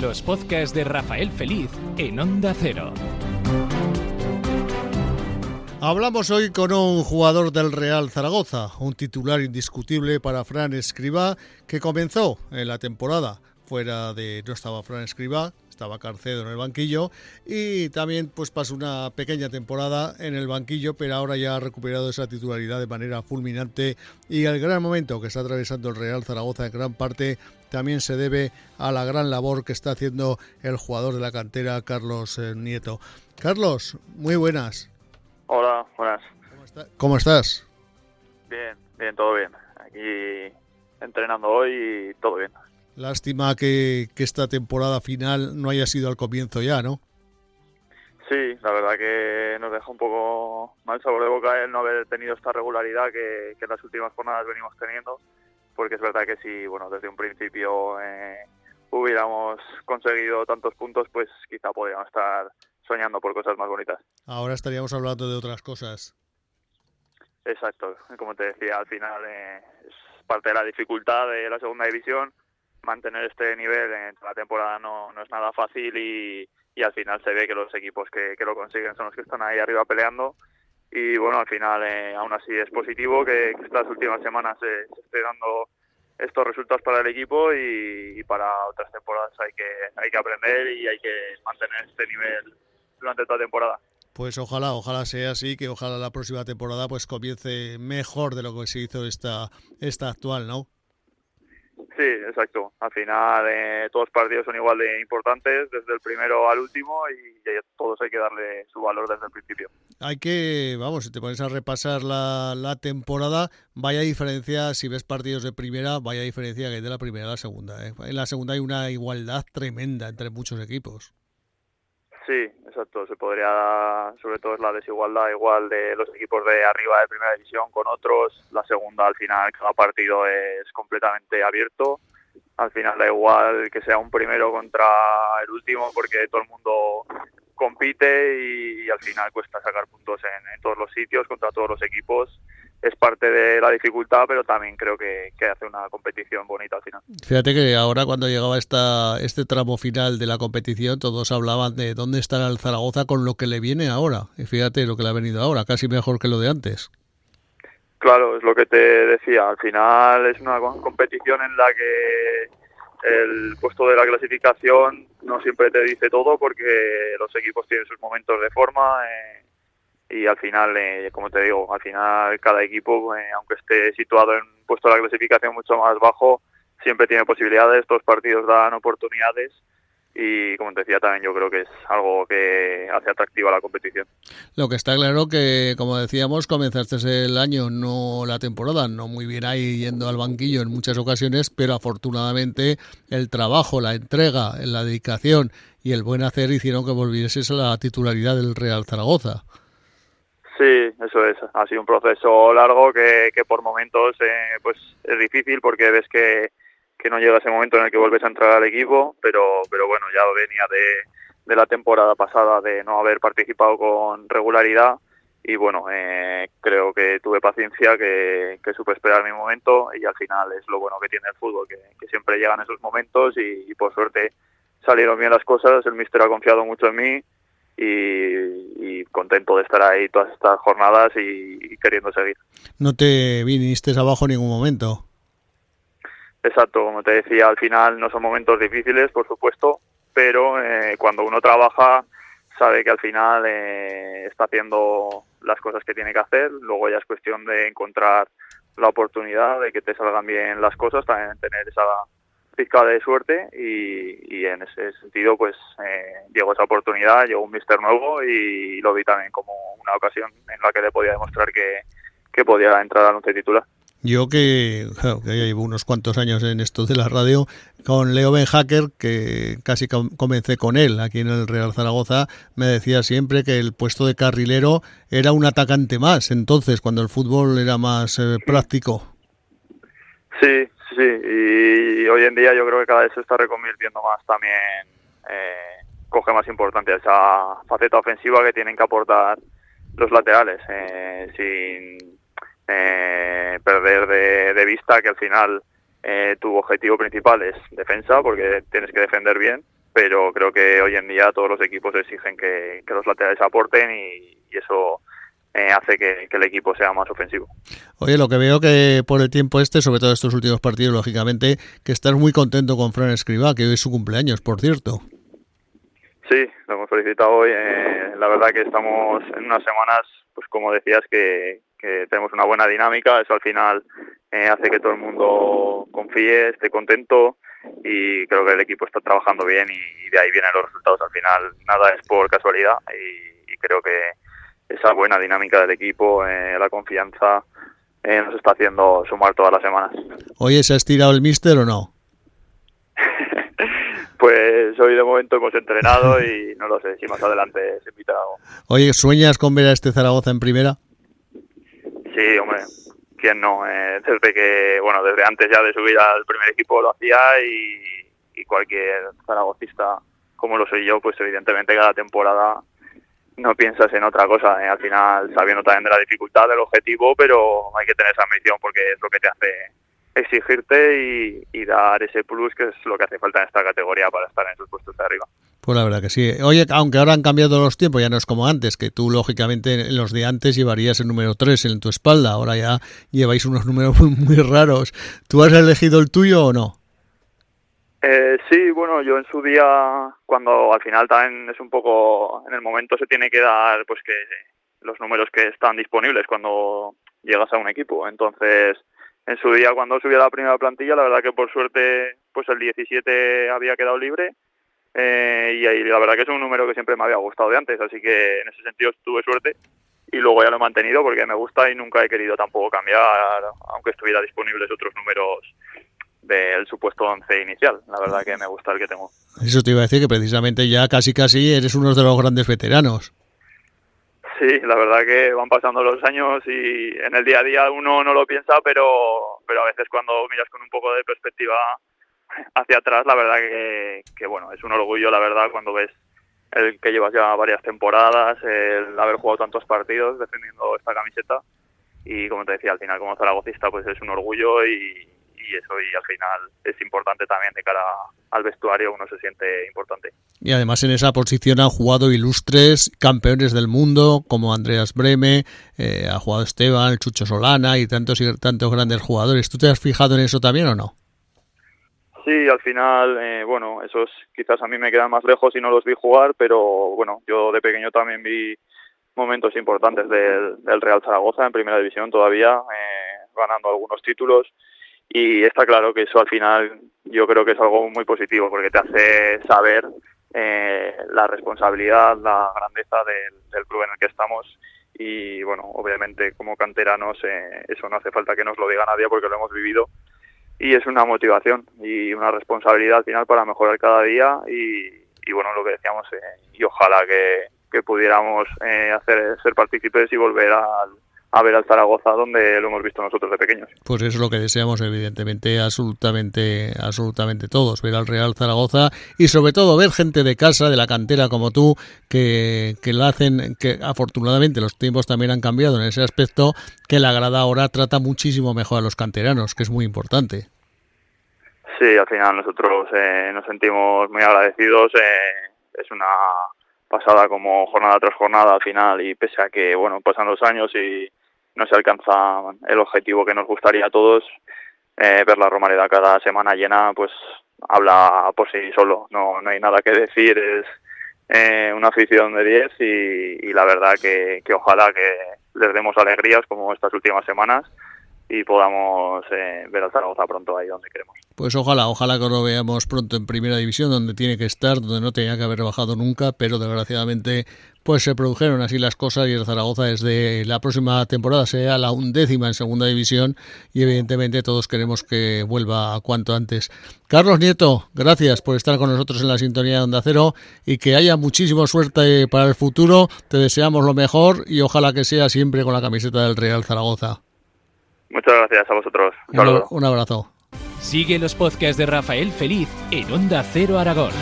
Los podcasts de Rafael Feliz en Onda Cero. Hablamos hoy con un jugador del Real Zaragoza, un titular indiscutible para Fran Escribá, que comenzó en la temporada. Fuera de no estaba Fran Escribá, estaba Carcedo en el banquillo y también pues pasó una pequeña temporada en el banquillo, pero ahora ya ha recuperado esa titularidad de manera fulminante y el gran momento que está atravesando el Real Zaragoza en gran parte también se debe a la gran labor que está haciendo el jugador de la cantera Carlos eh, Nieto. Carlos, muy buenas. Hola, buenas. ¿Cómo, estás? Bien, bien, todo bien. Aquí entrenando hoy y todo bien. Lástima que, esta temporada final no haya sido al comienzo ya, ¿no? Sí, la verdad que nos deja un poco mal sabor de boca el no haber tenido esta regularidad que, en las últimas jornadas venimos teniendo, porque es verdad que si, bueno, desde un principio eh, hubiéramos conseguido tantos puntos, pues quizá podríamos estar soñando por cosas más bonitas. Ahora estaríamos hablando de otras cosas. Exacto, como te decía, al final eh, es parte de la dificultad de la segunda división. Mantener este nivel en la temporada no, no es nada fácil y, y, al final se ve que los equipos que, que, lo consiguen son los que están ahí arriba peleando. Y bueno, al final eh, aún así es positivo que, estas últimas semanas se, se esté dando estos resultados para el equipo y, para otras temporadas hay que hay que aprender y hay que mantener este nivel durante toda temporada. Pues ojalá, ojalá sea así, que ojalá la próxima temporada pues comience mejor de lo que se hizo esta, esta actual, ¿no? Sí, exacto. Al final eh, todos los partidos son igual de importantes, desde el primero al último, y, todos hay que darle su valor desde el principio. Hay que, vamos, si te pones a repasar la, la temporada, vaya diferencia, si ves partidos de primera, vaya diferencia que hay de la primera a la segunda. ¿eh? En la segunda hay una igualdad tremenda entre muchos equipos. Sí, exacto. Se podría, sobre todo es la desigualdad igual de los equipos de arriba de primera división con otros. La segunda, al final, cada partido es completamente abierto. Al final da igual que sea un primero contra el último porque todo el mundo compite y, al final cuesta sacar puntos en todos los sitios contra todos los equipos es parte de la dificultad, pero también creo que, hace una competición bonita al final. Fíjate que ahora cuando llegaba esta, este tramo final de la competición, todos hablaban de dónde estará el Zaragoza con lo que le viene ahora. Y fíjate lo que le ha venido ahora, casi mejor que lo de antes. Claro, es lo que te decía. Al final es una competición en la que el puesto de la clasificación no siempre te dice todo porque los equipos tienen sus momentos de forma. Eh, y al final, eh, como te digo, al final cada equipo, eh, aunque esté situado en un puesto de la clasificación mucho más bajo, siempre tiene posibilidades, estos partidos dan oportunidades y como te decía también yo creo que es algo que hace atractiva la competición. Lo que está claro que, como decíamos, comenzaste el año, no la temporada, no muy bien ahí yendo al banquillo en muchas ocasiones, pero afortunadamente el trabajo, la entrega, la dedicación y el buen hacer hicieron que volvieses a la titularidad del Real Zaragoza. Sí, eso es. Ha sido un proceso largo que, que por momentos eh, pues es difícil porque ves que, que no llega ese momento en el que vuelves a entrar al equipo, pero, pero bueno, ya venía de, de la temporada pasada de no haber participado con regularidad y bueno, eh, creo que tuve paciencia, que, que, supe esperar mi momento y al final es lo bueno que tiene el fútbol, que, siempre llegan esos momentos y, y, por suerte salieron bien las cosas, el míster ha confiado mucho en mí y, contento de estar ahí todas estas jornadas y, queriendo seguir. ¿No te viniste abajo en ningún momento? Exacto, como te decía, al final no son momentos difíciles, por supuesto, pero eh, cuando uno trabaja sabe que al final eh, está haciendo las cosas que tiene que hacer, luego ya es cuestión de encontrar la oportunidad de que te salgan bien las cosas, también tener esa pizca de suerte y, en ese sentido pues eh, llegó esa oportunidad, llegó un mister nuevo y lo vi también como una ocasión en la que le podía demostrar que, que podía entrar al once titular. Yo que, que llevo unos cuantos años en esto de la radio, con Leo Benhacker, que casi comencé con él aquí en el Real Zaragoza, me decía siempre que el puesto de carrilero era un atacante más, entonces, cuando el fútbol era más eh, práctico. Sí, Sí, y hoy en día yo creo que cada vez se está reconvirtiendo más también, eh, coge más importancia esa faceta ofensiva que tienen que aportar los laterales, eh, sin eh, perder de, vista que al final tu objetivo principal es defensa, porque tienes que defender bien, pero creo que hoy en día todos los equipos exigen que, los laterales aporten y, eso eh, hace que, el equipo sea más ofensivo. Oye, lo que veo que por el tiempo este, sobre todo estos últimos partidos, lógicamente, que estás muy contento con Fran Escribá, que hoy es su cumpleaños, por cierto. Sí, lo hemos felicitado hoy. Eh, la verdad que estamos en unas semanas, pues como decías, que, tenemos una buena dinámica. Eso al final eh, hace que todo el mundo confíe, esté contento y creo que el equipo está trabajando bien y, de ahí vienen los resultados. Al final nada es por casualidad y, creo que esa buena dinámica del equipo, eh, la confianza, nos está haciendo sumar todas las semanas. Oye, ¿se ha estirado el míster o no? Pues hoy de momento hemos entrenado y no lo sé si más adelante se invita algo. Oye, ¿sueñas con ver a este Zaragoza en primera? Sí, hombre, quién no. Eh, desde que, bueno, desde antes ya de subir al primer equipo lo hacía y, y cualquier zaragocista como lo soy yo, pues evidentemente cada temporada no piensas en otra cosa. Eh. Al final, sabiendo también de la dificultad del objetivo, pero hay que tener esa ambición porque es lo que te hace exigirte y, dar ese plus que es lo que hace falta en esta categoría para estar en esos puestos de arriba. Pues la verdad que sí. Oye, aunque ahora han cambiado los tiempos, ya no es como antes, que tú lógicamente en los de antes llevarías el número 3 en tu espalda, ahora ya lleváis unos números muy, raros. ¿Tú has elegido el tuyo o no? Eh, sí, bueno, yo en su día, cuando al final también es un poco, en el momento se tiene que dar pues que los números que están disponibles cuando llegas a un equipo. Entonces, en su día cuando subí a la primera plantilla, la verdad que por suerte pues el 17 había quedado libre eh, y ahí la verdad que es un número que siempre me había gustado de antes, así que en ese sentido tuve suerte y luego ya lo he mantenido porque me gusta y nunca he querido tampoco cambiar, aunque estuviera disponibles otros números del supuesto 11 inicial. La verdad que me gusta el que tengo. Eso te iba a decir que precisamente ya casi casi eres uno de los grandes veteranos. Sí, la verdad que van pasando los años y en el día a día uno no lo piensa, pero, pero a veces cuando miras con un poco de perspectiva hacia atrás, la verdad que, que bueno, es un orgullo, la verdad, cuando ves el que llevas ya varias temporadas, el haber jugado tantos partidos defendiendo esta camiseta y como te decía, al final como zaragocista pues es un orgullo y, y eso y al final es importante también de cara al vestuario, uno se siente importante. Y además en esa posición han jugado ilustres campeones del mundo como Andreas Breme, eh, ha jugado Esteban, Chucho Solana y tantos y tantos grandes jugadores. ¿Tú te has fijado en eso también o no? Sí, al final, eh, bueno, esos quizás a mí me quedan más lejos y no los vi jugar, pero bueno, yo de pequeño también vi momentos importantes del, Real Zaragoza en primera división todavía, eh, ganando algunos títulos y está claro que eso al final yo creo que es algo muy positivo porque te hace saber eh, la responsabilidad, la grandeza del, club en el que estamos. Y bueno, obviamente como canteranos eh, eso no hace falta que nos lo diga nadie porque lo hemos vivido. Y es una motivación y una responsabilidad al final para mejorar cada día. Y, bueno, lo que decíamos eh, y ojalá que, que pudiéramos hacer ser partícipes y volver al a ver al Zaragoza donde lo hemos visto nosotros de pequeños. Pues eso es lo que deseamos evidentemente absolutamente absolutamente todos, ver al Real Zaragoza y sobre todo ver gente de casa, de la cantera como tú, que, que lo hacen, que afortunadamente los tiempos también han cambiado en ese aspecto, que la grada ahora trata muchísimo mejor a los canteranos, que es muy importante. Sí, al final nosotros eh, nos sentimos muy agradecidos, eh, es una pasada como jornada tras jornada al final y pese a que bueno pasan los años y no se alcanza el objetivo que nos gustaría a todos eh, ver la Romareda cada semana llena pues habla por sí solo. No no hay nada que decir es eh, una afición de 10 y, la verdad que, que ojalá que les demos alegrías como estas últimas semanas y podamos eh, ver al Zaragoza pronto ahí donde queremos. Pues ojalá, ojalá que lo veamos pronto en Primera División, donde tiene que estar, donde no tenía que haber bajado nunca, pero desgraciadamente pues se produjeron así las cosas y el Zaragoza desde la próxima temporada sea la undécima en Segunda División y evidentemente todos queremos que vuelva cuanto antes. Carlos Nieto, gracias por estar con nosotros en la sintonía de Onda Cero y que haya muchísima suerte para el futuro. Te deseamos lo mejor y ojalá que sea siempre con la camiseta del Real Zaragoza. Muchas gracias a vosotros. Un, un abrazo. Sigue los podcasts de Rafael Feliz en Onda Cero Aragón.